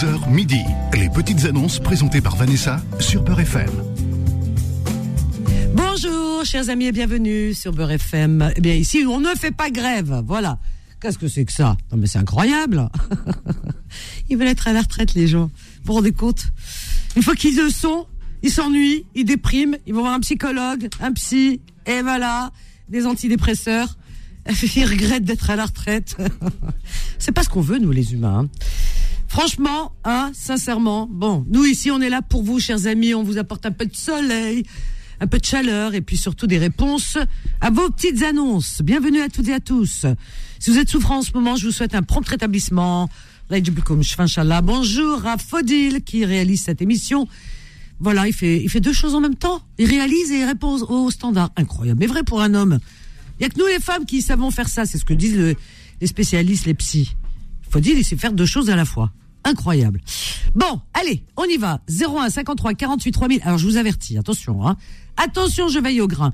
11h midi. Les petites annonces présentées par Vanessa sur Beurre FM. Bonjour, chers amis, et bienvenue sur Beurre FM. Eh bien, ici, on ne fait pas grève. Voilà. Qu'est-ce que c'est que ça? Non, mais c'est incroyable. ils veulent être à la retraite, les gens. Vous vous rendez compte? Une fois qu'ils le sont, ils s'ennuient, ils dépriment, ils vont voir un psychologue, un psy, et voilà, des antidépresseurs. Ils regrettent d'être à la retraite. c'est pas ce qu'on veut, nous, les humains. hein. Franchement, hein, sincèrement, bon, nous ici, on est là pour vous, chers amis. On vous apporte un peu de soleil, un peu de chaleur et puis surtout des réponses à vos petites annonces. Bienvenue à toutes et à tous. Si vous êtes souffrant en ce moment, je vous souhaite un prompt rétablissement. Bonjour à Fodil qui réalise cette émission. Voilà, il fait, il fait deux choses en même temps. Il réalise et il répond aux- standards. Incroyable, mais vrai pour un homme. Il y a que nous les femmes qui savons faire ça. C'est ce que disent le- les spécialistes, les psys. Fodil, il sait faire deux choses à la fois. Incroyable. Bon, allez, on y va. 01 53 48 3000. Alors, je vous avertis, attention, hein. Attention, je veille au grain.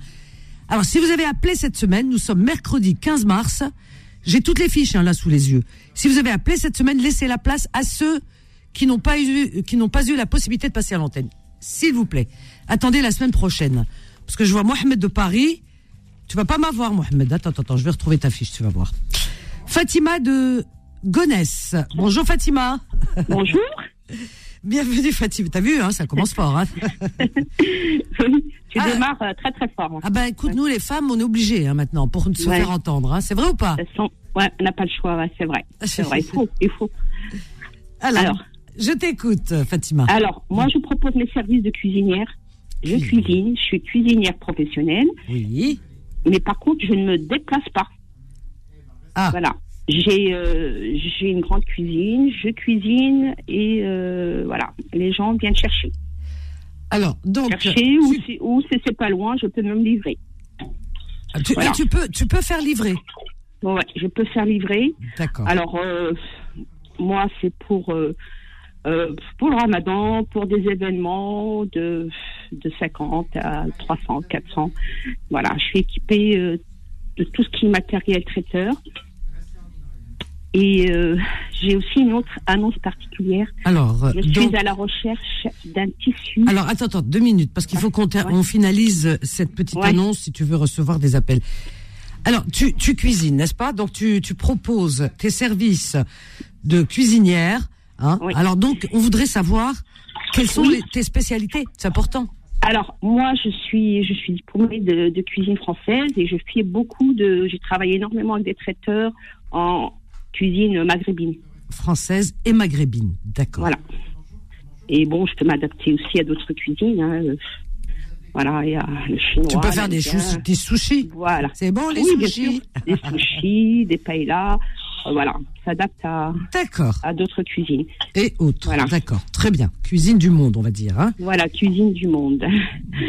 Alors, si vous avez appelé cette semaine, nous sommes mercredi 15 mars. J'ai toutes les fiches hein, là sous les yeux. Si vous avez appelé cette semaine, laissez la place à ceux qui n'ont pas eu qui n'ont pas eu la possibilité de passer à l'antenne. S'il vous plaît, attendez la semaine prochaine parce que je vois Mohamed de Paris. Tu vas pas m'avoir, Mohamed. Attends, attends, attends, je vais retrouver ta fiche, tu vas voir. Fatima de Gonesse. Bonjour Fatima. Bonjour. Bienvenue Fatima. T'as vu, hein, ça commence fort. Hein. tu Ah. démarres euh, très très fort. Ah ben écoute, nous les femmes, on est obligés hein, maintenant pour se Ouais. faire entendre. Hein. C'est vrai ou pas? Façon, ouais, on n'a pas le choix, c'est vrai. C'est vrai, il faut, il faut. Alors, Alors. je t'écoute, Fatima. Alors, moi, je propose mes services de cuisinière. Je Cuisine. cuisine, je suis cuisinière professionnelle, Oui. mais par contre, je ne me déplace pas. Ah, Voilà. J'ai euh, j'ai une grande cuisine, je cuisine et euh, voilà, les gens viennent chercher. alors donc Chercher ou tu, si, ou si c'est pas loin, je peux même livrer. tu- voilà. et tu peux tu peux faire livrer. Bon, ouais, je peux faire livrer. D'accord. Alors, euh, moi, c'est pour, euh, euh, pour le ramadan, pour des événements de, de 50 à 300, 400. Voilà, je suis équipée euh, de tout ce qui est matériel traiteur. Et euh, j'ai aussi une autre annonce particulière. Alors Je suis donc à la recherche d'un tissu. alors attends attends deux minutes parce qu'il faut qu'on ter- Ouais. on finalise cette petite Ouais. annonce si tu veux recevoir des appels. Alors tu tu cuisines n'est-ce pas? Donc tu tu proposes tes services de cuisinière. Hein? Oui. Alors donc on voudrait savoir quelles sont Oui. les- tes spécialités. C'est important. Alors, moi, je suis, je suis diplômée de, de cuisine française et je fais beaucoup de. J'ai travaillé énormément avec des traiteurs en cuisine maghrébine. Française et maghrébine. D'accord. Voilà. Et bon, je peux m'adapter aussi à d'autres cuisines. hein. Voilà, il y a le chinois. Tu peux faire des, sushis. Voilà. C'est bon les oui, bien sushis. sûr. Des sushis, des paellas. euh, voilà, s'adapte à, à d'autres cuisines. Et autres. Voilà. D'accord. Très bien. Cuisine du monde, on va dire. Hein Voilà, cuisine du monde.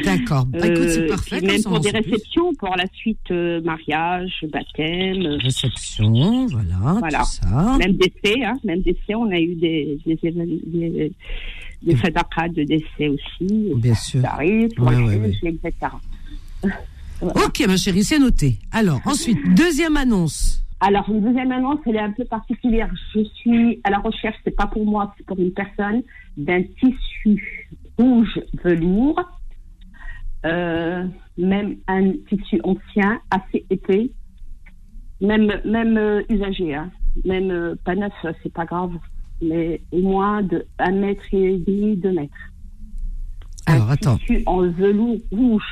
D'accord. Bah, écoute, c'est Euh, parfait. puis comme même pour des réceptions, pour la suite, euh, mariage, baptême. euh, Réception, voilà, Voilà. tout ça. Même décès, hein, même décès, on a eu des, des, des, des sadaqas de décès aussi. Bien sûr. Ça arrive, Ouais, ouais, etc. Ok, ma chérie, c'est noté. Alors, ensuite, deuxième annonce. Alors, une deuxième annonce, elle est un peu particulière. Je suis à la recherche, c'est pas pour moi, c'est pour une personne, d'un tissu rouge velours, euh, même un tissu ancien, assez épais, même, même euh, usagé, hein. même euh, pas neuf, c'est pas grave, mais au moins de un mètre et demi, deux mètres. Alors, un attends. tissu en velours rouge,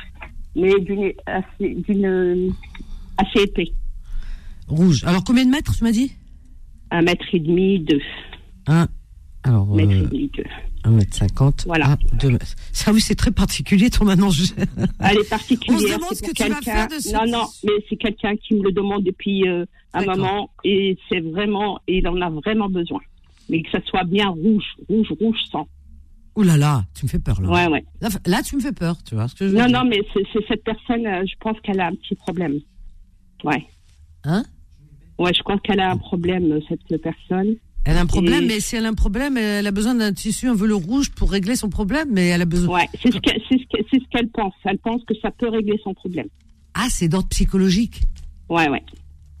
mais d'une assez, d'une assez épais, Rouge. Alors, combien de mètres, tu m'as dit? Un mètre et demi, deux. Un. Alors, mètre et euh, demi, deux. 1 mètre 50. Voilà. à deux mètres. Ça, oui, c'est très particulier, ton annonce. Elle est particulière. On se demande ce que tu vas quelqu'un- faire de ce Non, non, mais c'est quelqu'un qui me le demande depuis euh, un moment et c'est vraiment, il en a vraiment besoin. Mais que ça soit bien rouge, rouge, rouge sang. Ouh là là, tu me fais peur, là. Ouais, ouais. Là, là, tu me fais peur, tu vois ce que je veux Non, dire. non, mais c'est c'est cette personne, euh, je pense qu'elle a un petit problème. Ouais. Hein? Ouais, je crois qu'elle a un problème, euh, cette personne. Elle a un problème, Et- mais si elle a un problème, elle a besoin d'un tissu, un velours rouge pour régler son problème, mais elle a besoin. Ouais, c'est ce qu'elle ce que- ce pense. Elle pense que ça peut régler son problème. Ah, c'est d'ordre psychologique. Ouais, ouais.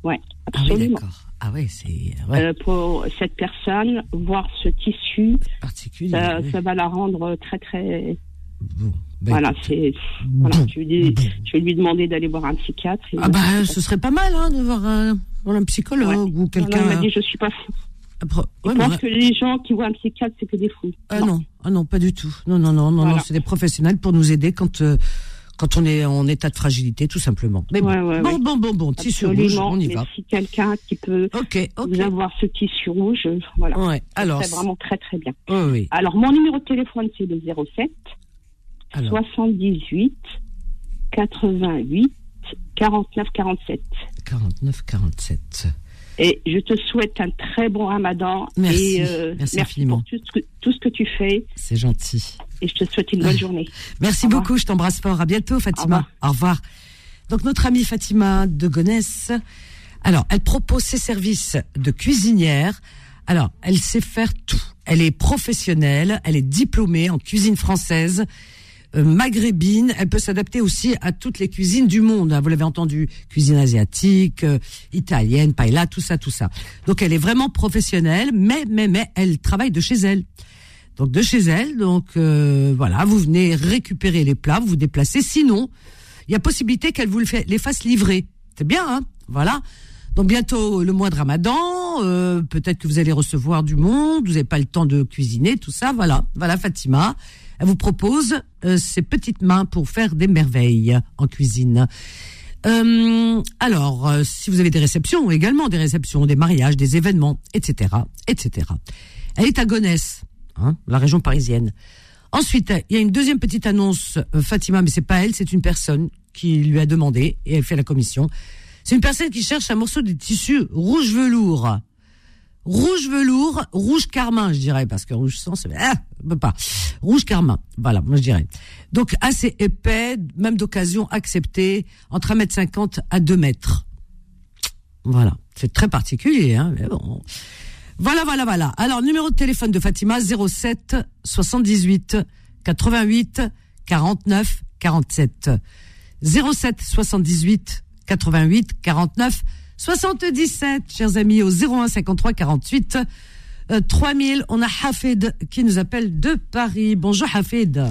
Ouais, Ah oui, absolument. d'accord. Ah ouais, c'est ouais, euh, pour cette personne, voir ce tissu, particulier. ça, oui. ça va la rendre très très. Bon, ben, voilà, c'est. Voilà, je, lui vais lui demander d'aller voir un psychiatre. et- Ah bah, ce serait pas mal hein, de voir un, voir un psychologue Ouais. ou Non, non, quelqu'un. il m'a dit je suis pas fou. Après- Je mais- pense que les gens qui voient un psychiatre, c'est que des fous. Ah non, ah non, pas du tout. Non, non, non, non, Voilà. non, c'est des professionnels pour nous aider quand euh, quand on est en état de fragilité, tout simplement. Mais bon, Ouais, bon, ouais. bon, bon, bon, tissu rouge, on y mais va. si quelqu'un qui peut Ok, ok. vous avoir ce tissu rouge, voilà. Ouais. Alors, c'est vraiment très très bien. oui. Alors mon numéro de téléphone c'est le 07 Alors, 78 88 49 47. 49, 47. Et je te souhaite un très bon ramadan. Merci. Et, euh, Merci merci infiniment. pour tout ce, que, tout ce que tu fais. C'est gentil. Et je te souhaite une bonne journée. Merci Au revoir. beaucoup, je t'embrasse fort. À bientôt, Fatima. Au revoir. Donc, notre amie Fatima de Gonesse, alors, elle propose ses services de cuisinière. Alors, elle sait faire tout. Elle est professionnelle, elle est diplômée en cuisine française, maghrébine. Elle peut s'adapter aussi à toutes les cuisines du monde. hein. Vous l'avez entendu, cuisine asiatique, euh, italienne, paella, tout ça, tout ça. Donc, elle est vraiment professionnelle, mais, mais, mais, elle travaille de chez elle. Donc de chez elle, donc euh, voilà, vous venez récupérer les plats, vous vous déplacez. Sinon, il y a possibilité qu'elle vous les fasse livrer. C'est bien, hein Voilà. Donc bientôt le mois de Ramadan, euh, peut-être que vous allez recevoir du monde, vous n'avez pas le temps de cuisiner, tout ça. Voilà, voilà Fatima. Elle vous propose euh, ses petites mains pour faire des merveilles en cuisine. Euh, alors, euh, si vous avez des réceptions, également des réceptions, des mariages, des événements, etc., etc. Elle est à Gonesse, hein, la région parisienne. Ensuite, il y a une deuxième petite annonce, Fatima, mais c'est pas elle, c'est une personne qui lui a demandé et elle fait la commission. C'est une personne qui cherche un morceau de tissu rouge velours. Rouge velours, rouge carmin, je dirais, parce que rouge sang, c'est ah, peut pas. Rouge carmin, voilà, moi je dirais. Donc assez épais, même d'occasion accepté, entre 1m50 à 2 mètres. Voilà, c'est très particulier, hein, mais bon. Voilà, voilà, voilà. Alors, numéro de téléphone de Fatima, 07 78 88 49 47. 07 78 88 49 77, chers amis, au 01 53 48 euh, 3000. On a Hafid qui nous appelle de Paris. Bonjour Hafid.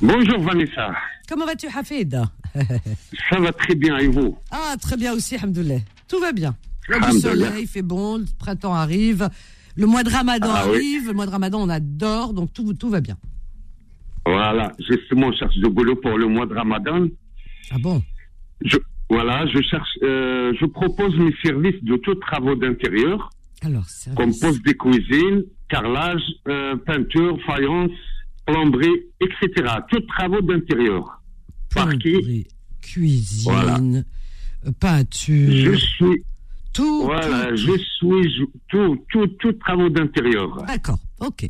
Bonjour Vanessa, Comment vas-tu Hafid? Ça va très bien et vous? Ah, très bien aussi, Alhamdoulilah. Tout va bien. Alhamdoulilah. soleil, il fait bon, le printemps arrive, le mois de Ramadan Ah oui. arrive, le mois de Ramadan on adore, donc tout, tout va bien. Voilà, justement, cherche du boulot pour le mois de Ramadan. Ah bon? Je, voilà, je cherche, euh, je propose mes services de tous travaux d'intérieur, Alors, service. comme poste de cuisine, carrelage, euh, peinture, faïence, plomberie, etc. Tous travaux d'intérieur. parquet. cuisine, Voilà. euh, peinture, Je suis, tout. voilà, tout, je suis tout, tout, tout travaux d'intérieur. D'accord, ok.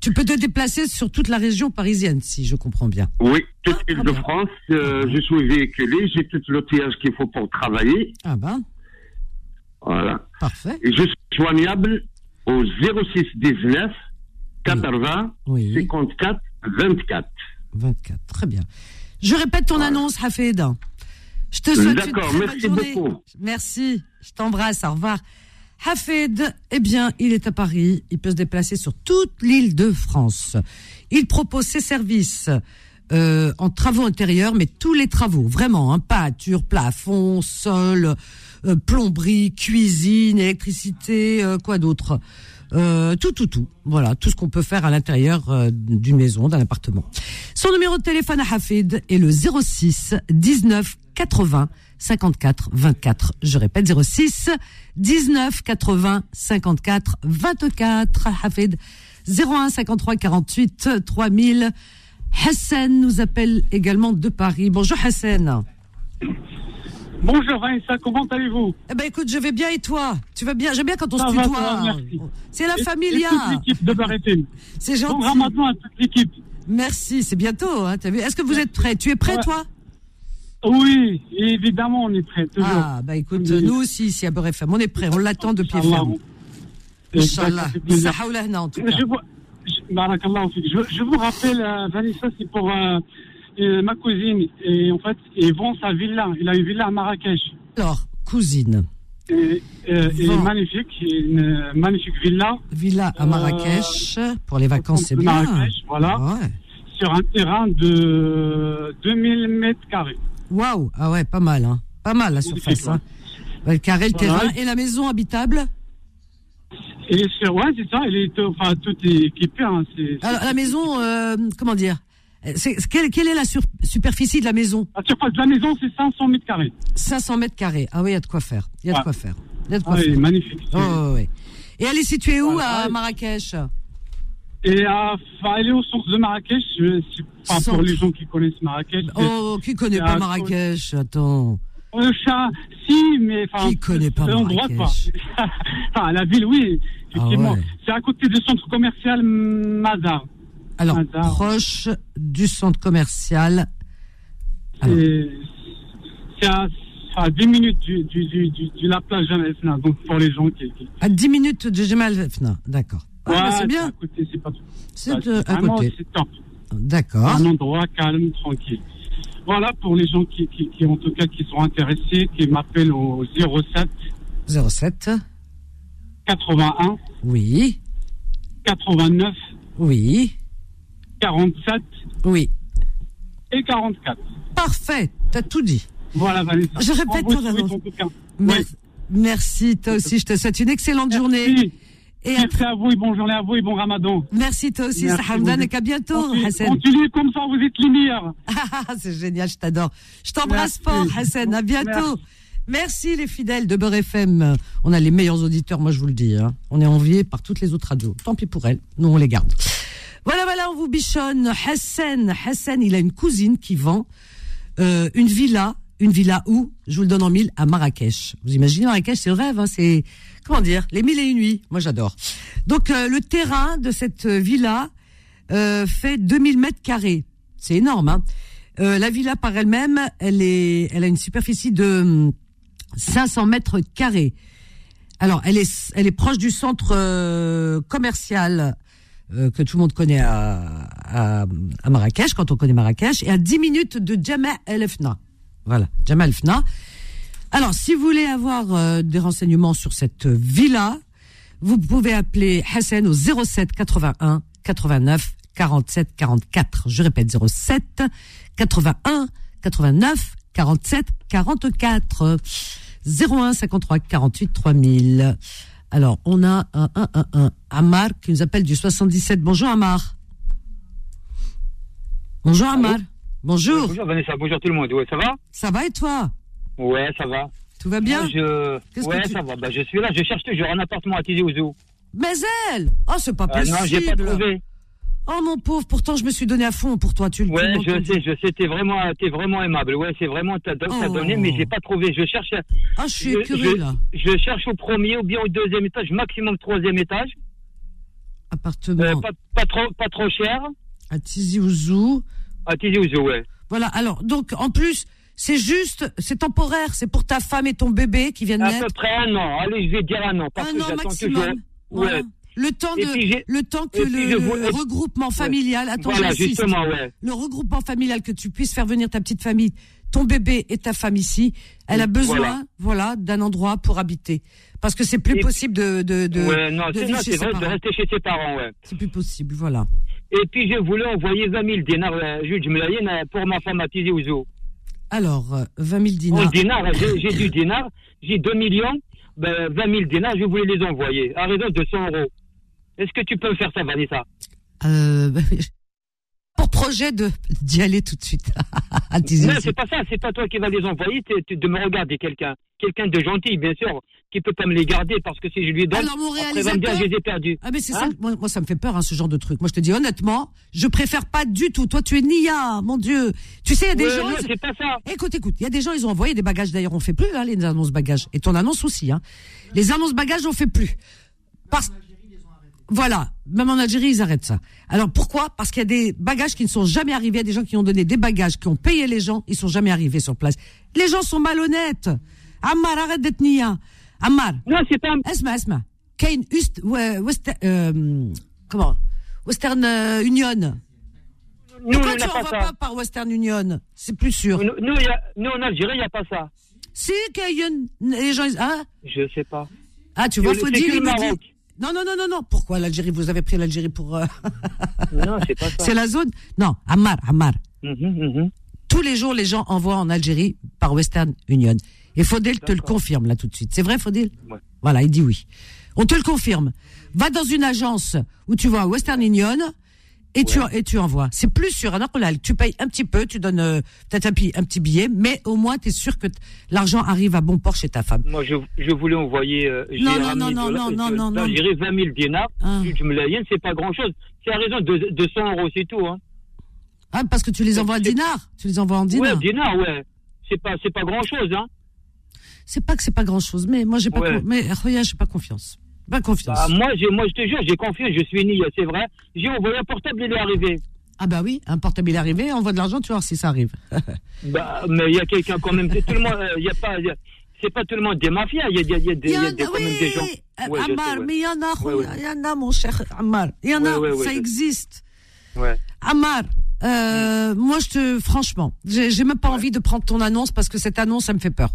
Tu peux te déplacer sur toute la région parisienne, si je comprends bien. Oui, toute Ah, l'île de bien. France, euh, je suis véhiculé, j'ai tout l'outillage qu'il faut pour travailler. Ah ben, Voilà. parfait. Et je suis joignable au 06 19 80 Oui, 54 24. 24, très bien. Je répète ton annonce, Hafid. Je te souhaite une très bonne merci journée. beaucoup. Merci, je t'embrasse, au revoir. Hafid, eh bien, il est à Paris, il peut se déplacer sur toute l'île de France. Il propose ses services euh, en travaux intérieurs, mais tous les travaux, vraiment, hein, peinture, plafond, sol, euh, plomberie, cuisine, électricité, euh, quoi d'autre euh, tout, tout, tout. Voilà, tout ce qu'on peut faire à l'intérieur euh, d'une maison, d'un appartement. Son numéro de téléphone à Hafid est le 06 19 80 54 24. Je répète 06 19 80 54 24. Hafid 01 53 48 3000. Hassan nous appelle également de Paris. Bonjour Hassan. Bonjour Vanessa, comment allez-vous? Eh ben écoute, je vais bien et toi? Tu vas bien? J'aime bien quand on Ça se tutoie. C'est la familia. Et toute l'équipe de Barrettine. C'est Bon gentil. ramadan à toute l'équipe. Merci, c'est bientôt. Hein, Est-ce que vous êtes prêts? Tu es prêt, Ouais. toi? Oui, évidemment, on est prêts, toujours. Ah, bah écoute, Oui. nous aussi, ici à Beurre on est prêts. On l'attend de pied ferme. Inch'Allah. en tout cas. Je vous, je, je, vous rappelle, euh, Vanessa, c'est pour euh, euh, ma cousine. Et en fait, il vend sa villa. Il a une villa à Marrakech. Alors, cousine, Et, euh, Bon. magnifique, une magnifique villa Villa à Euh, Marrakech. Pour les vacances, c'est bien. Marrakech, voilà. Ouais. sur un terrain de 2000 mètres carrés. Waouh. Ah ouais, pas mal, hein. Pas mal la surface, hein. Ouais, Le carré, le Voilà. terrain et la maison habitable. Et sur, ouais, c'est ça, elle est, enfin, tout est équipé. Hein, c'est, Alors, la maison, euh, comment dire c'est, c'est- quelle, quelle est la sur- superficie de la maison? La surface de la maison, c'est 500 mètres carrés. 500 mètres carrés. Ah oui, il y a de quoi faire. Il y a de quoi faire. Il y a de quoi Ah, faire. magnifique. Oh, ouais. Et elle est située où à. Marrakech? Et à, enfin, elle est au centre de Marrakech. Je, pour les gens qui connaissent Marrakech. Oh, qui connaît pas Marrakech Attends. Euh, chat, si, mais enfin. Qui connaît pas Marrakech pas. enfin, la ville, oui, effectivement. Ah ouais. C'est à côté du centre commercial Mazar. Alors, proche du centre commercial. C'est à, à 10 minutes du, du, du, du- de la plage Jeanne Esna, donc pour les gens qui. qui... À 10 minutes de Jemal Fna. D'accord. Ah, bah, c'est bien. C'est pas. C'est top. D'accord. Un endroit calme, tranquille. Voilà pour les gens qui, qui, qui, en tout cas, qui sont intéressés, qui m'appellent au 07 07. 81 Oui. 89 Oui. 47 Oui. et 44. Parfait. T'as tout dit. Voilà, Vanessa. Je répète. Mer- Oui. Merci, toi aussi. Je te souhaite une excellente journée. Et Merci à vous et bonne journée à vous et bon ramadan. Merci, toi aussi, Sahamdan, et qu'à bientôt, Continue- Hassan. Continuez comme ça, vous êtes les meilleurs. Ah, c'est génial, je t'adore. Je t'embrasse fort, Hassan. À bientôt. Merci. les fidèles de Beurre FM. On a les meilleurs auditeurs, moi je vous le dis. hein. On est enviés par toutes les autres radios. Tant pis pour elles. Nous, on les garde. Voilà, voilà, on vous bichonne. Hassan, Hassan, il a une cousine qui vend euh, une villa. Une villa où Je vous le donne en mille, à Marrakech. Vous imaginez, Marrakech, c'est le rêve. Hein, c'est, comment dire, les mille et une nuits. Moi, j'adore. Donc, euh, le terrain de cette euh, villa euh, fait 2000 mètres carrés. C'est énorme. Hein. Euh, la villa par elle-même, elle est, elle a une superficie de hum, 500 mètres carrés. Alors, elle est, elle est proche du centre euh, commercial euh, que tout le monde connaît à, à, à Marrakech, quand on connaît Marrakech, et à 10 minutes de Jama El Fna. Voilà, Jama El Fna. Alors, si vous voulez avoir euh, des renseignements sur cette villa, vous pouvez appeler Hassan au 07 81 89 47 44. Je répète 07 81 89 47 44. 01 53 48 3000. Alors, on a un, un, un, un Amar qui nous appelle du 77. Bonjour Amar. Bonjour Amar. Bonjour. Bonjour Vanessa, bonjour tout le monde. Ouais, ça va? Ça va et toi? Ouais, ça va. Tout va bien Moi, je... Ouais, tu- ça va. Bah, je suis là, je cherche toujours un appartement à Tizi Ouzou. Mais elle Oh, c'est pas Euh, possible. non, j'ai pas trouvé. Oh mon pauvre, pourtant je me suis donné à fond pour toi, tu le Ouais, je sais, je sais, t'es vraiment, t'es vraiment aimable. Ouais, c'est vraiment, t'as Oh. donné, mais j'ai pas trouvé. Je cherche, Ah, je suis je- là. je cherche au premier ou bien au deuxième étage, maximum troisième étage. Appartement Euh, pas, pas trop, pas trop cher. à Tizi Ouzou. À Tizi Ouzou, ouais. Voilà, alors, donc, en plus, c'est juste, c'est temporaire, c'est pour ta femme et ton bébé qui viennent À naître. peu près un an. Allez, je vais dire un an. Parce Un que an maximum. toujours. Voilà. Ouais. Le temps de, le temps que je le regroupement familial, attends, Voilà, justement, ouais. le regroupement familial que tu puisses faire venir ta petite famille, ton bébé et ta femme ici, elle a besoin, voilà, Voilà. d'un endroit pour habiter. Parce que c'est plus Et- possible de, de, de, ouais, non, de non, chez vrai de rester chez ses parents, ouais. C'est plus possible, voilà. Et puis je voulais envoyer 20 000 dinars, euh, Jmelayen, euh, pour ma femme à Tizi Ouzou. Alors, euh, 20 000 En dinars. dinars, j'ai j'ai du dinar, j'ai 2 millions, ben, 20 000 dinars, je voulais les envoyer, à raison de 100 euros. Est-ce que tu peux me faire ça, Vanessa? Euh, pour projet de d'y aller tout de suite Non, c'est pas ça, c'est pas toi qui vas les envoyer, c'est c'est de me regarder quelqu'un. Quelqu'un de gentil, bien sûr, qui peut pas me les garder, parce que si je lui donne, Alors, mon après, il va me dire, réalisateur- je les ai perdus. Ah mais c'est Hein ça, moi, moi, ça me fait peur hein, ce genre de truc. Moi je te dis honnêtement, je préfère pas du tout. Toi tu es Nia, mon Dieu. Tu sais il y a des gens. non, ils- c'est pas ça. Écoute, écoute, il y a des gens, ils ont envoyé des bagages. D'ailleurs, on fait plus hein, les annonces bagages. Et ton annonce aussi. Hein. Les annonces bagages, on fait plus. Parce... Voilà, même en Algérie, ils arrêtent ça. Alors pourquoi? Parce qu'il y a des bagages qui ne sont jamais arrivés, il y a des gens qui ont donné des bagages, qui ont payé les gens, ils sont jamais arrivés sur place. Les gens sont malhonnêtes. Ammar, arrête d'être nia. Ammar. Non, c'est pas. Esma, Esma. Kane, Ust, West, euh, comment? Western euh, Union. Nous, Pourquoi on tu n'envoies pas, pas, par Western Union? C'est plus sûr. Nous, nous, y a, nous en Algérie, il n'y a pas ça. Si, Kayen, les gens. Hein? Je sais pas. Ah, tu vois, Fodil, il me dit. Non, non, non, non, non. Pourquoi l'Algérie? Vous avez pris l'Algérie pour. euh, Non, c'est pas ça. C'est la zone? Non, Ammar, Ammar. Mhm, mhm. Tous les jours, les gens envoient en Algérie par Western Union. Et Faudel te le confirme là tout de suite. C'est vrai, Faudel Ouais. Voilà, il dit oui. On te le confirme. Va dans une agence où tu à Western Union et, tu, et tu envoies. C'est plus sûr. un Naqlal. Tu payes un petit peu, tu donnes euh, peut-être un, un petit billet, mais au moins tu es sûr que l'argent arrive à bon port chez ta femme. Moi, je, je voulais envoyer. Euh, Non, non, non, non, de- non, non, non. d'Algérie 20 000 dinars. Ah. Mlayen, c'est pas grand chose. C'est à raison de, de 100 euros, c'est tout. Hein. Ah, parce que tu les envoies en dinars. Tu les envoies en dinars. Ouais, dinars, ouais. C'est pas, pas grand chose, hein. C'est pas que c'est pas grand chose, mais moi j'ai pas, Ouais. mais Roya, j'ai pas confiance. Pas confiance. Bah, moi, moi, je te jure, j'ai confiance, je suis ni, c'est vrai. J'ai envoyé un portable, il est arrivé. Ah bah oui, un portable il est arrivé, envoie de l'argent, tu voir si ça arrive. Bah, mais il y a quelqu'un quand même. Tout le monde, euh, il y a pas, c'est pas tout le monde des mafias. Il y a, y a, y a des, y a des- quand même des gens. euh, Ouais, sais, Ammar, ouais. mais il y en a, Ouais, il y en a, mon cher Ammar. Il y en a, ça existe. Ouais. Ammar, euh, moi je te, franchement, j'ai même pas envie de prendre ton annonce parce que cette annonce, ça me fait peur.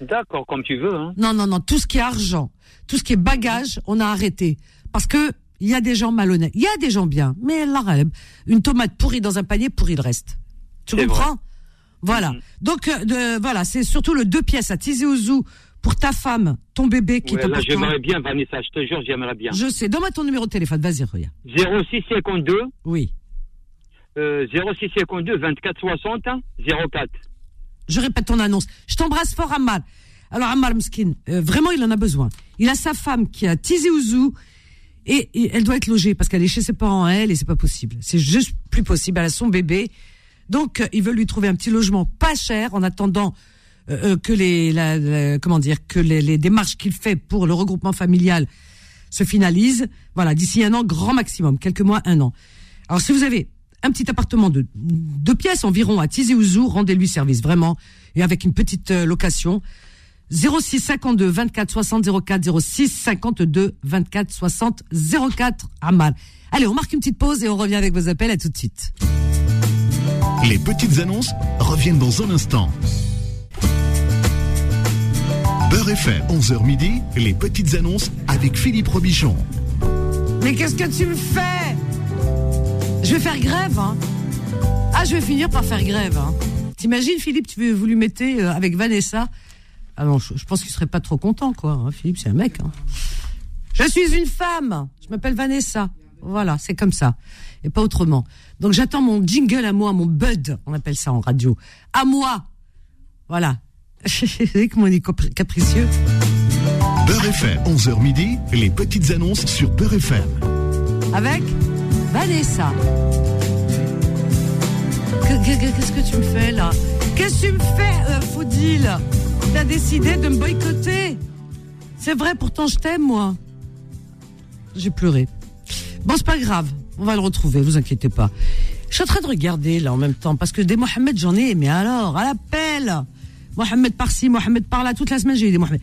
D'accord, comme tu veux, hein. Non, non, non, tout ce qui est argent, tout ce qui est bagage, on a arrêté. Parce que il y a des gens malhonnêtes. Il y a des gens bien, mais l'arabe, une tomate pourrie dans un panier, pourrit le reste. Tu comprends Voilà. Mhm. Donc, euh, voilà, c'est surtout le deux pièces à Tizi Ouzou pour ta femme, ton bébé qui Ouais, est là, j'aimerais bien, Vanessa, je te jure, j'aimerais bien. Je sais. Donne-moi ton numéro de téléphone. Vas-y, regarde. 06 52, Oui. euh, 06 52 24 60 04. Je répète ton annonce. Je t'embrasse fort, Ammar. Alors, Ammar Mskin, euh, vraiment, il en a besoin. Il a sa femme qui a Tizi Ouzou et, et elle doit être logée parce qu'elle est chez ses parents, elle, et c'est pas possible. C'est juste plus possible. Elle a son bébé. Donc, euh, ils veulent lui trouver un petit logement pas cher en attendant euh, euh, que les, la- comment dire, que les, les démarches qu'il fait pour le regroupement familial se finalisent. Voilà, d'ici un an, grand maximum, quelques mois, un an. Alors, si vous avez un petit appartement de deux pièces environ à Tizi Ouzou, rendez-lui service, vraiment, et avec une petite euh, location. 06 52 24 60 04 06 52 24 60 04 Amal. Allez, on marque une petite pause et on revient avec vos appels. À tout de suite. Les petites annonces reviennent dans un instant. Beurre FM, 11h midi, les petites annonces avec Philippe Robichon. Mais qu'est-ce que tu me fais? Je vais faire grève, hein. Ah, je vais finir par faire grève, hein. T'imagines, Philippe, tu veux, vous lui mettez euh, avec Vanessa Ah non, je, je pense qu'il serait pas trop content, quoi. hein. Philippe, c'est un mec. Hein. Je suis une femme. Je m'appelle Vanessa. Voilà, c'est comme ça. Et pas autrement. Donc j'attends mon jingle à moi, mon bud, on appelle ça en radio. À moi. Voilà. Vous savez comment on est capri- capricieux? Beurre FM, 11h midi, les petites annonces sur Beurre FM. avec Vanessa. Que- que- que- Qu'est-ce que tu me fais là? Qu'est-ce que tu me fais, euh, Faudil? T'as décidé de me boycotter C'est vrai, pourtant je t'aime, moi. J'ai pleuré. Bon, c'est pas grave, on va le retrouver, vous inquiétez pas. Je suis en train de regarder là en même temps, parce que des Mohamed j'en ai, mais alors, à l'appel Mohamed par-ci, Mohamed par-là, toute la semaine j'ai eu des Mohamed.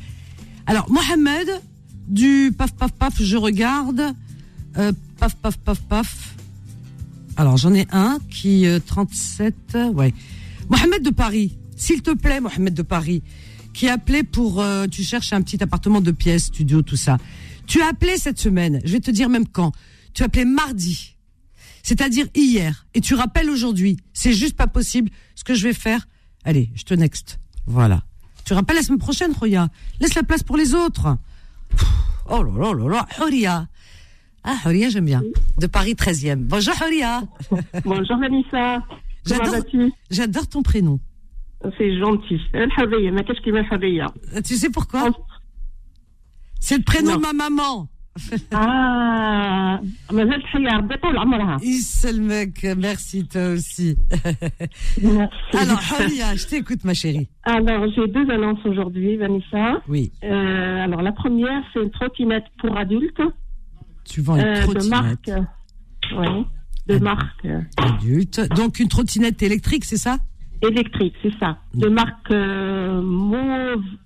Alors, Mohamed, du paf paf paf, je regarde. Euh, paf paf paf paf. Alors, j'en ai un qui euh, 37, euh, ouais. Mohamed de Paris, s'il te plaît, Mohamed de Paris, qui a appelé pour, euh, tu cherches un petit appartement de pièces, studio, tout ça. Tu as appelé cette semaine, je vais te dire même quand. Tu as appelé mardi, c'est-à-dire hier, et tu rappelles aujourd'hui. C'est juste pas possible. Ce que je vais faire, allez, je te next. Voilà. Tu rappelles la semaine prochaine, Roya. Laisse la place pour les autres. Pff, Oh là là là là, Horia. Ah, Horia, j'aime bien. De Paris 13e. Bonjour, Horia. Bonjour Vanessa. J'adore ton prénom. C'est gentil. Euh, tu sais pourquoi C'est le prénom non. de ma maman. ah, merci toi aussi. Alors, Haria, je t'écoute, ma chérie. Alors, j'ai deux annonces aujourd'hui, Vanessa. Oui. Euh, alors, la première, c'est une trottinette pour adultes. Tu vends une euh, trottinette De marque. Oui, de marque. Adulte. Donc, une trottinette électrique, c'est ça? Électrique, c'est ça. De marque euh,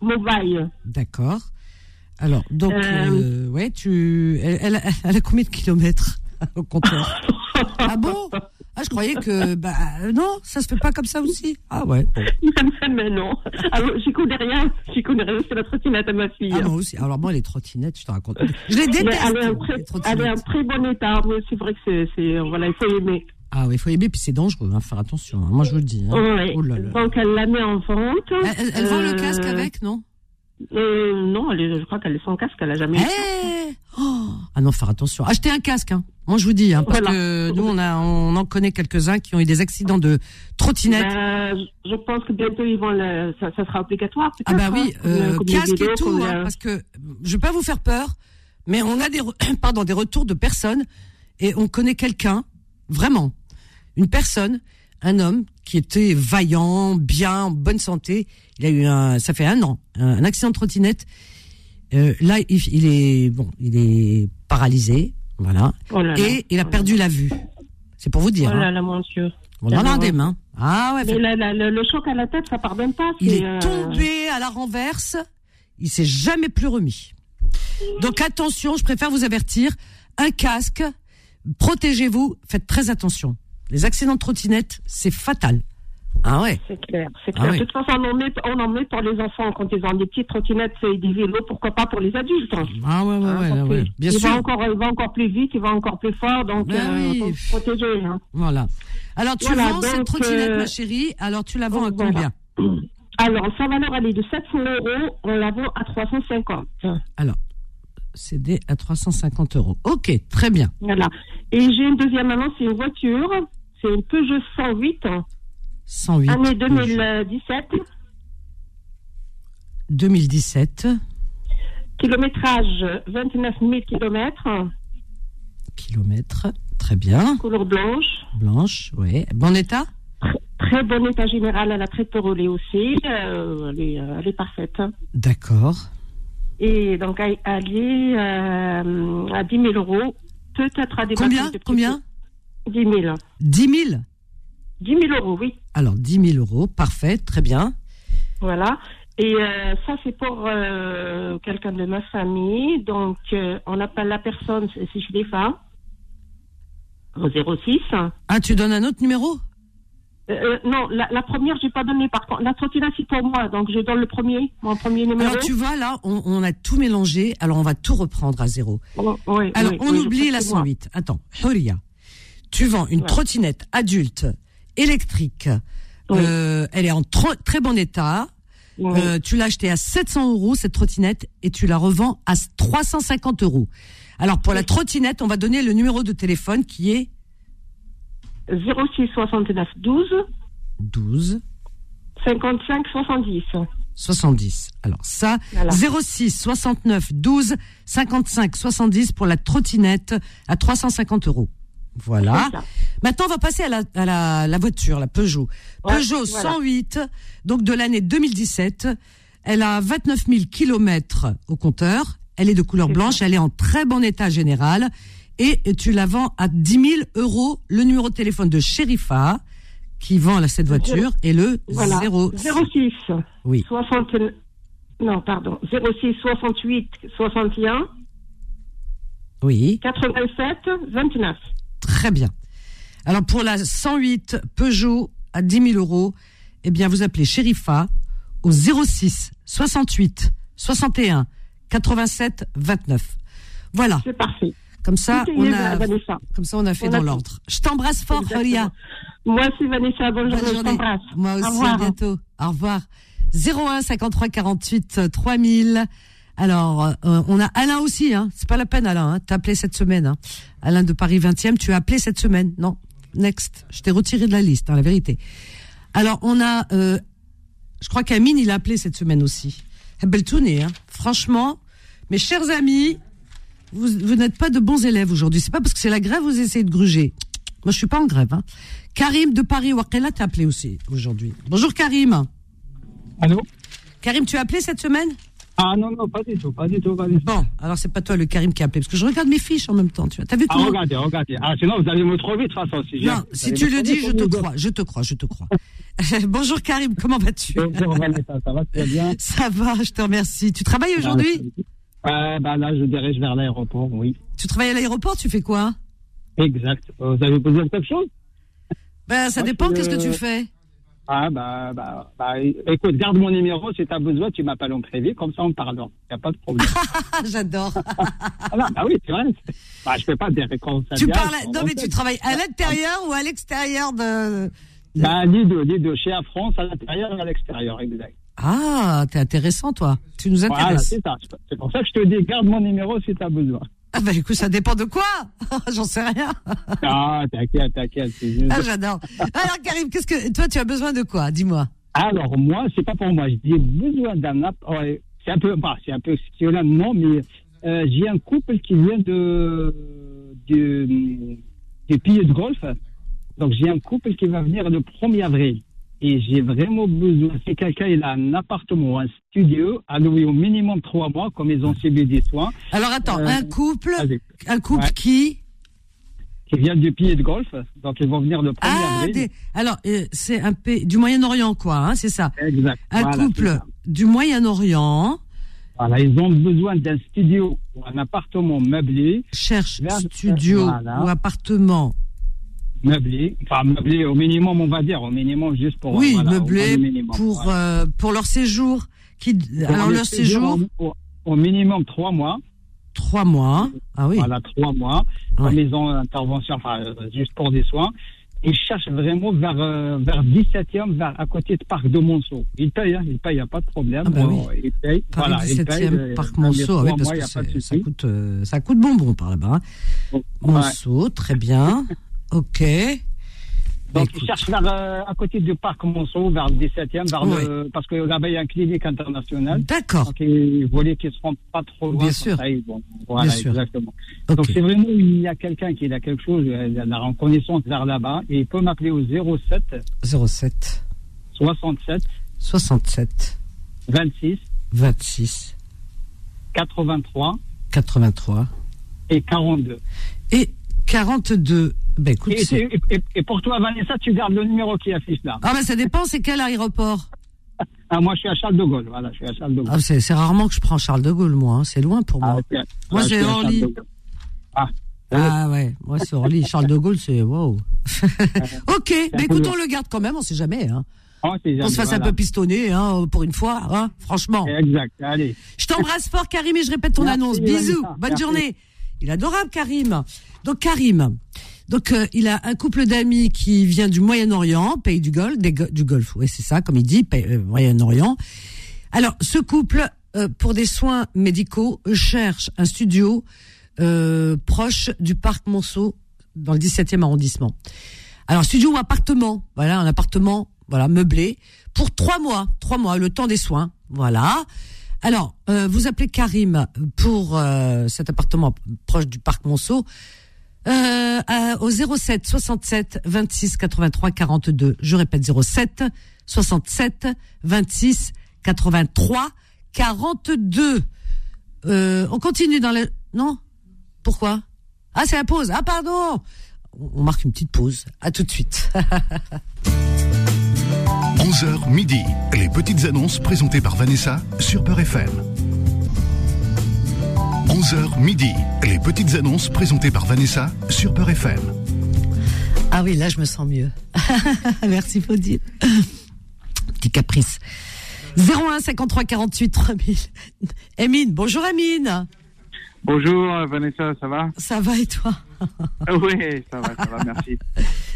Movile. D'accord. Alors, donc, Euh, euh, ouais, tu, elle, elle, elle a combien de kilomètres au compteur? Ah bon? Ah, je croyais que bah non, ça se fait pas comme ça aussi. Ah ouais. bon. Mais non. Alors, j'y connais rien. J'y connais rien. C'est la trottinette à ma fille. Ah moi aussi. Alors moi les trottinettes, je te raconte. Je les Mais déteste. elle est en très, elle est en trottinettes. très bon état. Mais c'est vrai que c'est, c'est, voilà, il faut aimer. Ah oui, il faut aimer puis c'est dangereux, hein, faire attention. hein. Moi je vous le dis. hein. Ouais. Oh là là. Donc, elle la met en vente. Elle, vend le Euh, casque avec, non? Euh, Non, elle est- je crois qu'elle est sans casque. Elle a jamais. Eh Oh Ah non, faire attention. Achetez un casque, hein. Moi je vous dis, hein, parce Voilà. que nous on a, on en connaît quelques-uns qui ont eu des accidents de trottinette. Ben, je pense que bientôt ils vont le, ça, ça sera obligatoire. Ah bah oui, euh, les casque et tout, hein, la- parce que je vais pas vous faire peur, mais on a des, re- pardon, des retours de personnes et on connaît quelqu'un, vraiment, une personne, un homme qui était vaillant, bien, en bonne santé. Il a eu un, ça fait un an, un, accident de trottinette. Euh, là, il, il est bon, il est paralysé, voilà, Oh là là. et il a perdu la vue. C'est pour vous dire. Oh là hein. là, mon Dieu. On en a des mains. Ah ouais. Mais fait- la- la- le, le choc à la tête, ça pardonne pas. Il est euh, tombé à la renverse. Il s'est jamais plus remis. Donc attention, je préfère vous avertir. Un casque, protégez-vous, faites très attention. Les accidents de trottinette, c'est fatal. Ah ouais. C'est clair, c'est Ah clair. oui. De toute façon, on en, met, on en met pour les enfants quand ils ont des petites trottinettes et des vélos, pourquoi pas pour les adultes. hein. Ah ouais, ouais, Hein, ouais, parce ouais. Bien il sûr. Va encore, il va encore plus vite, il va encore plus fort, donc Ben euh, oui. faut se protéger. hein. Voilà. Alors tu Voilà, vends cette donc, trottinette, euh, ma chérie. Alors tu la vends à voilà. combien? Alors, sa valeur, elle est de 700 euros, on la vend à 350. Alors, CD à 350 euros. Ok, très bien. Voilà. Et j'ai une deuxième annonce, c'est une voiture, c'est une Peugeot 108, 108. année 2017, 2017. kilométrage 29 000 kilomètres, Kilomètres. Très bien. couleur blanche. Blanche, oui. Bon état? Très bon état général, elle a très peu roulé aussi. euh, elle, est, euh, elle est parfaite. D'accord. Et donc, elle, est euh, à 10 000 euros. Peut-être à des Combien? Combien? 10 000. 10 000 10 000 euros, oui. Alors, 10 000 euros, parfait, très bien. Voilà. Et euh, ça, c'est pour euh, quelqu'un de ma famille. Donc, euh, on appelle la personne, si je l'ai fait, au 06. Ah, tu donnes un autre numéro? Euh, euh, non, la, la première, je n'ai pas donné. Par contre, la trottinette, c'est pour moi. Donc, je donne le premier, mon premier numéro. Alors, tu vois, là, on, on a tout mélangé, alors on va tout reprendre à zéro. Oh, oui, Alors, oui, on oui, oublie la que c'est moi. 108. Attends, Horia, tu vends une Ouais. trottinette adulte, électrique, Oui. euh, elle est en très bon état. Oui. Euh, tu l'as achetée à 700 euros, cette trottinette, et tu la revends à 350 euros. Alors, pour la trottinette, on va donner le numéro de téléphone qui est 06 69 12 12 55 70. 70. Alors ça, Voilà. 06 69 12 55 70 pour la trottinette à 350 euros. Voilà. Maintenant, on va passer à la, à la, la voiture, la Peugeot. Ouais, Peugeot voilà. 108, donc de l'année 2017. Elle a 29 000 kilomètres au compteur. Elle est de couleur blanche. Elle est en très bon état général. Et tu la vends à 10 000 euros. Le numéro de téléphone de Sherifa, qui vend cette voiture, est le Voilà. 0. 06 Oui. 60. Non, pardon. 06 68 61 Oui. 87 29. Très bien. Alors pour la 108 Peugeot à 10 000 euros, eh bien vous appelez Sherifa au 06 68 61 87 29. Voilà. C'est parfait. Comme ça, on a, comme ça, on a fait On dans l'ordre. Je t'embrasse fort. Horia. Moi aussi, Vanessa. Bonne Bonne journée. Je t'embrasse. Moi Au aussi, à bientôt. Au revoir. 01 53 48 3000. Alors, euh, on a Alain aussi, hein. C'est pas la peine, Alain, hein. T'as appelé cette semaine, hein. Alain de Paris 20e, tu as appelé cette semaine. Non. Next. Je t'ai retiré de la liste, hein, la vérité. Alors, on a, euh, je crois qu'Amine, il a appelé cette semaine aussi. Belle tournée, hein. Franchement, mes chers amis, vous, vous n'êtes pas de bons élèves aujourd'hui. C'est pas parce que c'est la grève, vous essayez de gruger. Moi, je suis pas en grève, hein. Karim de Paris, Wakela, t'as appelé aussi aujourd'hui. Bonjour Karim. Allô? Karim, tu as appelé cette semaine? Ah non, non, pas du tout, pas du tout, pas du tout. Bon, alors c'est pas toi le Karim qui a appelé, parce que je regarde mes fiches en même temps, tu vois. T'as vu Ah, comment regardez, regardez. Ah, sinon, vous allez me trouver de toute façon. Si Non, si tu le dis, je te crois, je te crois, je te crois. Bonjour Karim, comment vas-tu? Bonjour, Vanessa, ça va très bien Ça va, je te remercie. Tu travailles aujourd'hui? Ouais, bah là, je dirige vers l'aéroport, oui. Tu travailles à l'aéroport, tu fais quoi? Exact. Euh, Vous avez posé quelque chose? Ben, ça Moi, dépend, qu'est-ce que tu fais? Ah, bah, bah, bah, écoute, garde mon numéro. Si tu as besoin, tu m'appelles en privé. Comme ça, on parle. Il n'y a pas de problème. J'adore. ah, non, bah oui, c'est vrai. Bah, je fais pas des réponses. Tu parles, non, mais tu travailles à l'intérieur ou à l'extérieur de. Bah, les deux, les deux. Chez Air France, à l'intérieur et à l'extérieur, exact. Ah, t'es intéressant, toi. Tu nous Voilà, intéresses. c'est ça. C'est pour ça que je te dis, garde mon numéro si tu as besoin. Ah, bah, écoute, ça dépend de quoi J'en sais rien. Ah, t'inquiète, t'inquiète. c'est juste- Ah, j'adore. Alors, Karim, qu'est-ce que. Toi, tu as besoin de quoi? Dis-moi. Alors, moi, c'est pas pour moi. J'ai besoin d'un app. ouais, c'est un peu, bah, c'est un peu non, mais euh, j'ai un couple qui vient de, du, du pays de golf. Donc, j'ai un couple qui va venir le 1er avril. Et j'ai vraiment besoin, si quelqu'un il a un appartement ou un studio, à louer au minimum trois mois, comme ils ont subi des soins, Alors, attends, Euh, un couple, un couple Ouais. qui. qui vient du pays de golf. Donc, ils vont venir le 1er Ah, avril. des- alors, euh, c'est un pays du Moyen-Orient, quoi, hein, c'est ça Exact. Un Voilà, couple du Moyen-Orient Voilà, ils ont besoin d'un studio ou un appartement meublé, cherche Vers- studio voilà. ou appartement. Meublé, enfin meublé au minimum, on va dire, au minimum juste pour oui, voilà, meublé minimum, pour voilà. euh, pour leur séjour. Qui, Pour alors le leur séjour, au, minimum trois mois, trois mois. Ah oui. voilà trois mois, Ouais. en maison d'intervention, enfin euh, juste pour des soins. Ils cherchent vraiment vers euh, vers 17e, vers à côté de Parc de Monceau. Ils payent, hein, ils payent, y a pas de problème. Ah bah Bon, oui. Ils payent, Paris voilà, ils payent. 17e, euh, Parc Monceau, ah oui, parce mois, que ça coûte, ça coûte bonbon par là-bas. hein. Ouais. Monceau, très bien. Ok. Bah, Donc, ils écoute. cherchent vers, euh, à côté du parc Monceau, vers le 17e, vers Oui. le, parce que là-bas, il y a une clinique internationale. D'accord. Donc, ils voulaient qu'ils ne se rendent pas trop loin. Bien sûr. ça, ils voilà, Bien sûr. exactement. Donc, c'est vraiment, il y a quelqu'un qui a quelque chose, euh, il a la reconnaissance vers là-bas, et il peut m'appeler au 07 07 67 67 26 26 83 83 et 42. et 42. Écoute, Et, pour toi, Vanessa, tu gardes le numéro qui affiche là. ah ben ça dépend, c'est quel aéroport Ah, moi, je suis à Charles de Gaulle. Voilà, je suis à Charles de Gaulle. ah, c'est, rarement que je prends Charles de Gaulle, moi. hein. C'est loin pour moi. Ah. Moi, Ah, j'ai Orly. Ah, Ah ouais, moi c'est Orly. Charles de Gaulle, c'est wow. ok, mais peu écoute, on le garde quand même, on sait jamais. Hein. oh, On se fasse un peu pistonner, hein, pour une fois, hein, franchement. Exact, allez. Je t'embrasse fort, Karim, et je répète ton Merci, annonce. Bisous, bonne Merci. journée. Il est adorable, Karim. Donc, Karim, donc euh, il a un couple d'amis qui vient du Moyen-Orient, pays du Golfe, du Golfe, oui, c'est ça, comme il dit, euh, Moyen-Orient. Alors, ce couple, euh, pour des soins médicaux, cherche un studio euh, proche du parc Monceau, dans le 17e arrondissement. Alors, studio ou appartement, voilà, un appartement, voilà, meublé, pour trois mois, trois mois, le temps des soins, voilà. Alors, euh, vous appelez Karim pour euh, cet appartement proche du parc Monceau euh, au 07 67 26 83 42. Je répète 07 67 26 83 42. Euh, on continue dans le non? Pourquoi? Ah, c'est la pause. Ah, pardon. On marque une petite pause. À tout de suite. 11h midi. Les petites annonces présentées par Vanessa sur Peur FM. 11h midi. Les petites annonces présentées par Vanessa sur Peur FM. Ah oui, là, je me sens mieux. Merci, Faudine. Petit caprice. 01 53 48 3000. Emine, bonjour Emine. Bonjour Vanessa, ça va? Ça va et toi? Oui, ça va, ça va, merci.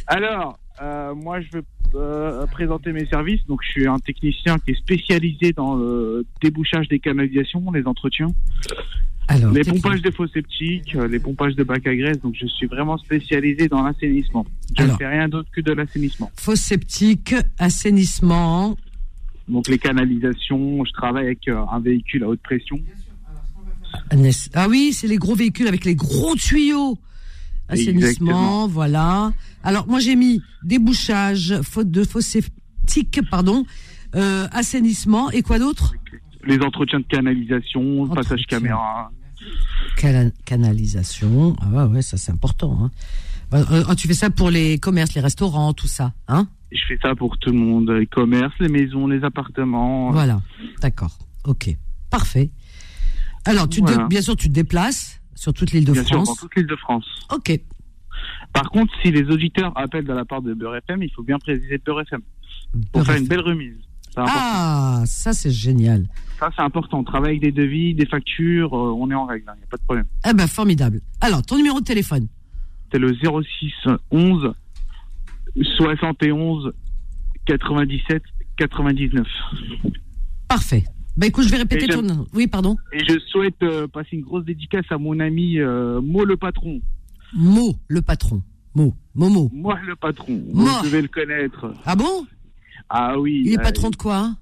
Alors, euh, moi je veux euh, présenter mes services. Donc je suis un technicien qui est spécialisé dans le débouchage des canalisations, les entretiens, Alors, les pompages de fosses septiques, euh, les pompages de bacs à graisse. Donc je suis vraiment spécialisé dans l'assainissement. Je ne fais rien d'autre que de l'assainissement. Fosse septique, assainissement. Donc les canalisations, je travaille avec euh, un véhicule à haute pression. N'est- Ah oui, c'est les gros véhicules avec les gros tuyaux. Assainissement, Exactement. voilà. Alors moi j'ai mis débouchage, faute de fosse septique, pardon, euh, assainissement et quoi d'autre? Les entretiens de canalisation, Entretien. passage caméra. Cana- canalisation. Ah ouais, ouais, ça c'est important. Hein. Euh, euh, tu fais ça pour les commerces, les restaurants, tout ça, hein? Je fais ça pour tout le monde, les commerces, les maisons, les appartements. Voilà, d'accord, ok, parfait. Alors, tu te- Voilà. bien sûr, tu te déplaces sur toute l'île de Bien sûr, France. dans toute l'île de France. Ok, Par contre, si les auditeurs appellent de la part de Beurre FM, il faut bien préciser Beurre FM pour Beurre faire une belle remise. Ah, ça c'est génial. Ça, c'est important. On travaille avec des devis, des factures, euh, on est en règle, il n'y a pas de problème. Eh ben formidable. Alors, ton numéro de téléphone C'est le 06 11 71 97 99. Parfait. Ben écoute, je vais répéter j'aime- ton. Oui, pardon. Et je souhaite euh, passer une grosse dédicace à mon ami euh, Mo le patron. Mo, le patron. Mo, Momo. Moi le patron. Mo. Vous devez le connaître. Ah bon? Ah oui. Il est euh, patron de quoi? hein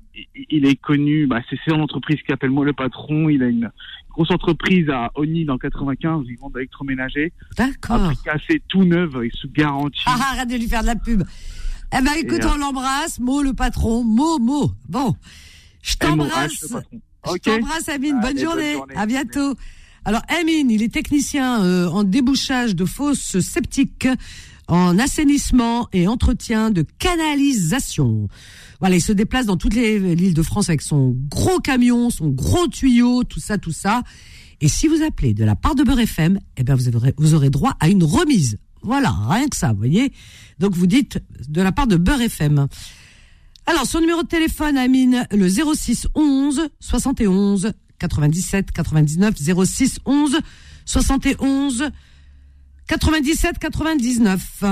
il- est connu, bah, c'est son entreprise qui s'appelle Moi le patron. Il a une grosse entreprise à Oni dans le 95. Ils vendent d'électroménager. D'accord. Assez tout neuf et sous garantie. Ah, arrête de lui faire de la pub. Eh ben écoute, Et, euh, on l'embrasse. Mo, le patron. Mo, Mo. Bon. Je t'embrasse. patron. Je t'embrasse, Amine. Bonne Allez, bonne journée. journée. À bientôt. Alors, Amine, il est technicien euh, en débouchage de fosses septiques, en assainissement et entretien de canalisation. Voilà, il se déplace dans toutes les l'île de France avec son gros camion, son gros tuyau, tout ça, tout ça. Et si vous appelez de la part de Beurre FM, eh vous aurez, vous aurez droit à une remise. Voilà, rien que ça, vous voyez. Donc vous dites de la part de Beurre FM. Alors, son numéro de téléphone, Amine, le 06 11 71 97 99 06 11 71 97 99.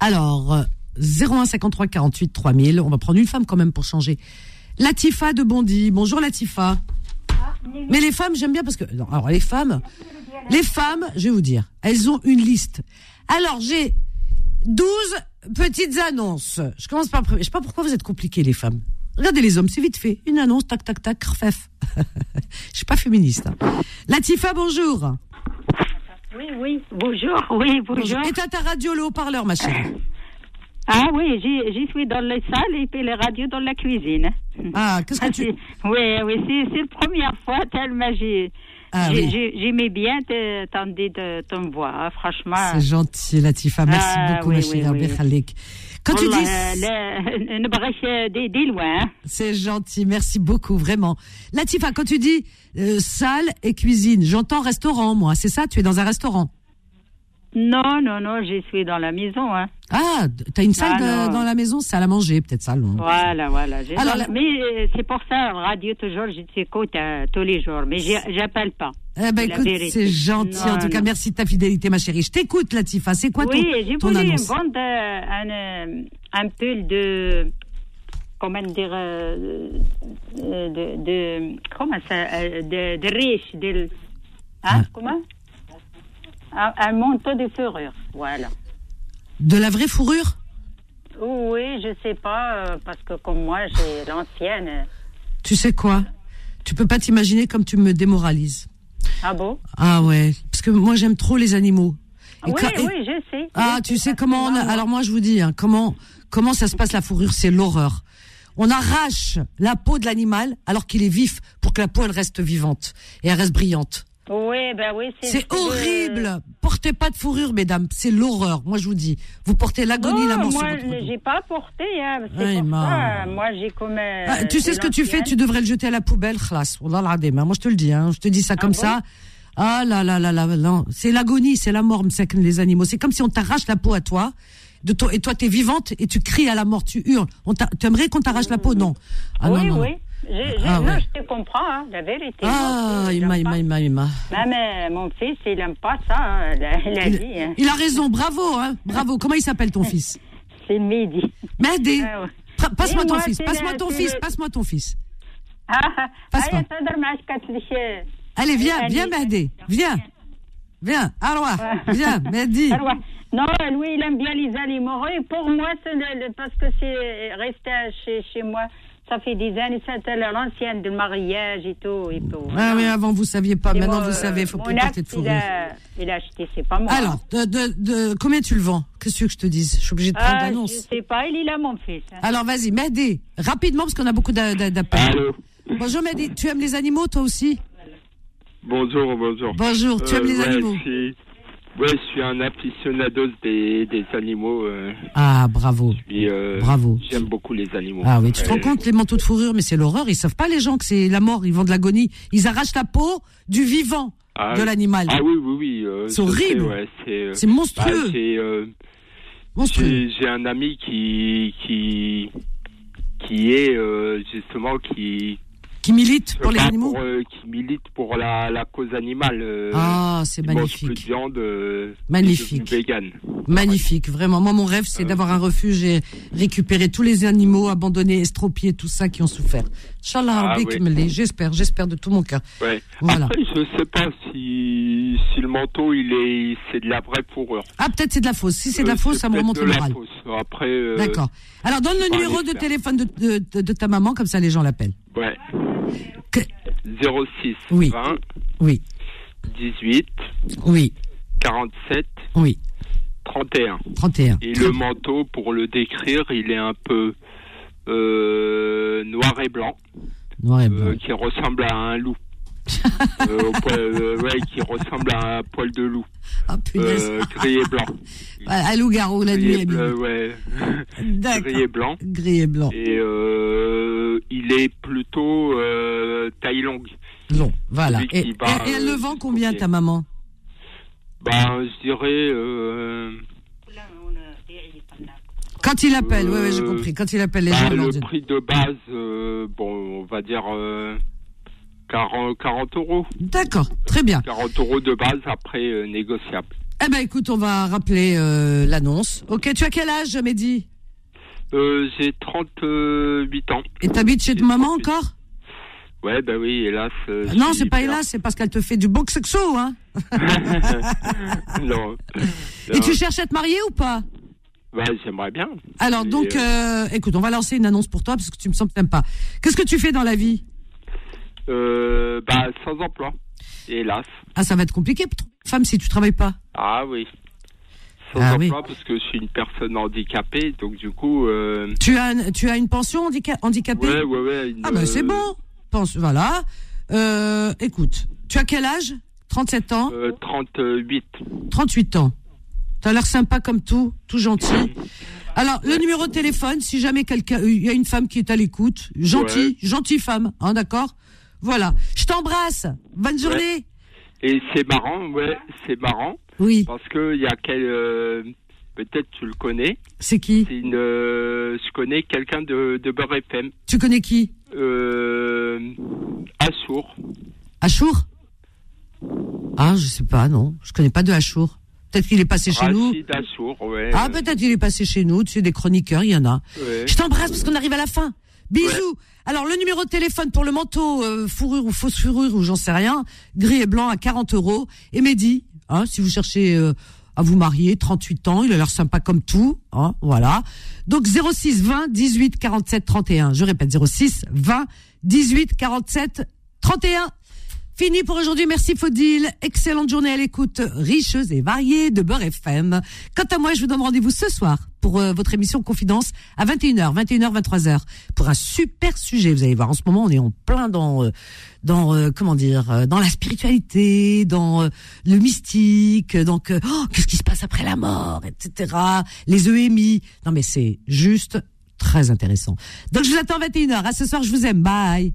Alors, euh, 01 53 48 3000. On va prendre une femme quand même pour changer. Latifa de Bondy. Bonjour Latifa. Mais les femmes, j'aime bien parce que non, alors les femmes, les femmes, je vais vous dire, elles ont une liste. Alors j'ai 12 petites annonces. Je commence par, je sais pas pourquoi vous êtes compliqués les femmes. Regardez les hommes, c'est vite fait. Une annonce, tac tac tac, crfef. je suis pas féministe. hein. Latifa, bonjour. Oui, oui, bonjour, oui, bonjour. Éteins ta radio, le haut-parleur, ma chérie. Ah oui, j'y suis dans les salles et puis les radios dans la cuisine. Ah, qu'est-ce que tu... c'est- Oui, oui, c'est la première fois tellement j'ai... Ah oui. J'aimais bien te- t'entendre ton voix, hein, franchement. C'est gentil, Latifa. Merci Ah, beaucoup, oui, ma chérie. oui. Quand tu dis. C'est gentil, merci beaucoup, vraiment. Latifa, hein, quand tu dis euh, salle et cuisine, j'entends restaurant, moi, c'est ça Tu es dans un restaurant? Non, non, non, je suis dans la maison. Hein. Ah, t'as une salle Ah, de- dans la maison, salle à manger, peut-être salle. non? Voilà, voilà. Alors, la- Mais euh, c'est pour ça, radio, toujours, je t'écoute euh, tous les jours. Mais j'appelle pas. Eh ben écoute, c'est gentil. Non, en tout cas, merci de ta fidélité, ma chérie. Je t'écoute, Latifa. C'est quoi ton, oui, j'ai voulu vendre euh, un, un pull de. Comment dire. euh, de, de. Comment ça De, de riche. De, hein, Comment? Un, un manteau de fourrure. Voilà. De la vraie fourrure? Oui, je sais pas, euh, parce que comme moi, j'ai l'ancienne. euh. Tu sais quoi? Tu peux pas t'imaginer comme tu me démoralises. Ah bon? Ah ouais, parce que moi j'aime trop les animaux. Et Oui, quand- et- oui, je sais. Ah, Je tu sais comment on a- alors moi je vous dis hein, comment comment ça se passe la fourrure, c'est l'horreur. On arrache la peau de l'animal alors qu'il est vif pour que la peau elle reste vivante et elle reste brillante. Oui, ben oui, c'est. C'est horrible. Portez pas de fourrure, mesdames. C'est l'horreur. Moi, je vous dis. Vous portez l'agonie, la mort moi, j'ai pas porté. Hein, Ouais, pour ça. Moi, j'ai comme. Ah, tu sais ce que tu fais? Tu devrais le jeter à la poubelle, khlas. Hein. Moi, je te le dis. Hein. Je te dis ça comme bon? ça. Ah là là là là, non. C'est l'agonie, c'est la mort, comme les animaux. C'est comme si on t'arrache la peau à toi. De toi, et toi, t'es vivante et tu cries à la mort, tu hurles. On t'a- tu aimerais qu'on t'arrache la peau? Non. Ah oui, non, non. oui. Ah, non, je te comprends, hein, la vérité. Ah, fils, Ima, Non, mais mon fils, il n'aime pas ça, hein, la, la il, vie. Hein. Il a raison, bravo, bravo. Comment il s'appelle ton fils? C'est Mehdi. Mehdi. Passe-moi ton, fils. Passe la, ton fils, passe-moi ton fils, passe-moi ton fils. Allez, viens, viens, Mehdi, viens. Viens, Arwa, viens, Mehdi. Non, lui, il aime bien les animaux. Et pour moi, c'est parce que c'est resté chez, chez moi. Ça fait des années, c'était l'ancienne du mariage et tout. Et tout. Ah oui, avant vous saviez pas, Et maintenant moi, vous savez, faut mon plus porter de ex, il fourrure. a, il a acheté, c'est pas moi. Alors, de, de, de- combien tu le vends? Qu'est-ce que tu veux que je te dise? Je suis obligée de prendre ah, je l'annonce. sais pas, il est là, mon fils. hein. Alors vas-y, Mehdi, rapidement parce qu'on a beaucoup d'a- d'a- d'appels. Bonjour Mehdi, tu aimes les animaux toi aussi? Bonjour, bonjour. Bonjour, tu aimes les ouais, animaux? je Ouais, je suis un aficionados des, des animaux. euh, Ah, bravo. puis, euh, Bravo. J'aime beaucoup les animaux. Ah oui, tu te rends compte les manteaux de fourrure, mais c'est l'horreur. Ils savent pas les gens que c'est la mort. Ils vendent de l'agonie. Ils arrachent la peau du vivant Ah, de l'animal. Ah oui, oui, oui. euh, C'est horrible. ouais, c'est monstrueux. bah, Monstrueux. J'ai un ami qui qui qui est justement qui Qui milite pour les bat animaux pour, euh, qui milite pour la, la cause animale. euh, Ah, c'est il mange magnifique. plus de viande. euh, Magnifique. vegan. Magnifique, vraiment. Moi, mon rêve, Euh. c'est d'avoir un refuge et récupérer tous les animaux abandonnés, estropiés, tout ça qui ont souffert. Inch'Allah, Ah, oui. J'espère, j'espère de tout mon cœur. Ouais. Voilà. Après, je sais pas si si le manteau il est c'est de la vraie fourrure. Ah, peut-être c'est de la fausse. Si c'est de la Euh, fausse, ça me remonte le moral. Après. euh, D'accord. Alors, donne le numéro de téléphone de, de, de- de ta maman, comme ça les gens l'appellent. Ouais. Que- 06 Oui. 20 Oui, 18 oui, 47 oui. 31. 31. Et le manteau, pour le décrire, il est un peu euh, noir et blanc, Noir et euh, blanc. qui ressemble à un loup. Euh, poil- euh, ouais, qui ressemble à un poil de loup. Ah. Euh, gris et blanc. À loup-garou, la nuit, bleu, nuit. ouais. Gris et blanc. Gris et blanc. Et euh, il est plutôt euh, taille longue. Long, voilà. Et, et- va, et elle euh, le vend combien, ok. ta maman? Ben, je dirais. Euh, Quand il appelle, oui, oui, j'ai Euh, compris. Quand il appelle les bah, gens, le prix de base, euh, bon, on va dire euh, 40, 40 euros. D'accord, très bien. 40 euros de base, après euh, négociable. Eh ben, écoute, on va rappeler euh, l'annonce. Ok, tu as quel âge, Mehdi? Euh, J'ai 38 ans. Et t'habites chez ta maman encore? Ouais, ben oui, hélas. euh, je Non, c'est pas hélas, c'est parce qu'elle te fait du bon sexo, hein. non. Et Non. tu cherches à te marier ou pas? Ouais, j'aimerais bien. Alors, donc, écoute, on va lancer une annonce pour toi parce que tu me sens que t'aimes pas. Qu'est-ce que tu fais dans la vie? Euh, bah, sans emploi. Hélas. Ah, ça va être compliqué pour trouver une femme si tu travailles pas. Ah oui. Sans Ah oui. emploi parce que je suis une personne handicapée, donc du coup. Euh, Tu as, tu as une pension handica- handicapée ouais, ouais, ouais. une, Ah, ben, c'est euh, bon. Pense, voilà. Euh, écoute, tu as quel âge? 37 ans? Euh, 38. 38 ans. T'as l'air sympa comme tout, tout gentil. Alors, le numéro de téléphone, si jamais quelqu'un, il y a une femme qui est à l'écoute, gentille, gentille femme, hein, d'accord? Voilà. Je t'embrasse. Bonne journée. Et c'est marrant, ouais, c'est marrant. Oui. Parce que il y a quel, euh, peut-être tu le connais. C'est qui C'est une, euh, je connais quelqu'un de, de Beurre FM. Tu connais qui Euh, Assour. Achour Ah, je sais pas, non. Je connais pas de Achour. Peut-être qu'il est passé chez nous. Assour, ouais. Ah, peut-être qu'il est passé chez nous. Tu sais, des chroniqueurs, il y en a. Ouais. Je t'embrasse parce qu'on arrive à la fin. Bisous. Alors, le numéro de téléphone pour le manteau, euh, fourrure ou fausse fourrure ou j'en sais rien, gris et blanc à 40 euros. Et Mehdi, hein, si vous cherchez euh, à vous marier, 38 ans, il a l'air sympa comme tout, hein, voilà. Donc 06 20 18 47 31. Je répète 06 20 18 47 31. Fini pour aujourd'hui. Merci Faudil. Excellente journée à l'écoute richeuse et variée de Beurre FM. Quant à moi, je vous donne rendez-vous ce soir pour euh, votre émission Confidence à 21h, 21h, 23h pour un super sujet. Vous allez voir, en ce moment, on est en plein dans, euh, dans euh, comment dire, euh, dans la spiritualité, dans le mystique. Donc, oh, qu'est-ce qui se passe après la mort, etc. Les EMI. Non, mais c'est juste très intéressant. Donc, je vous attends à 21h. À ce soir, je vous aime. Bye.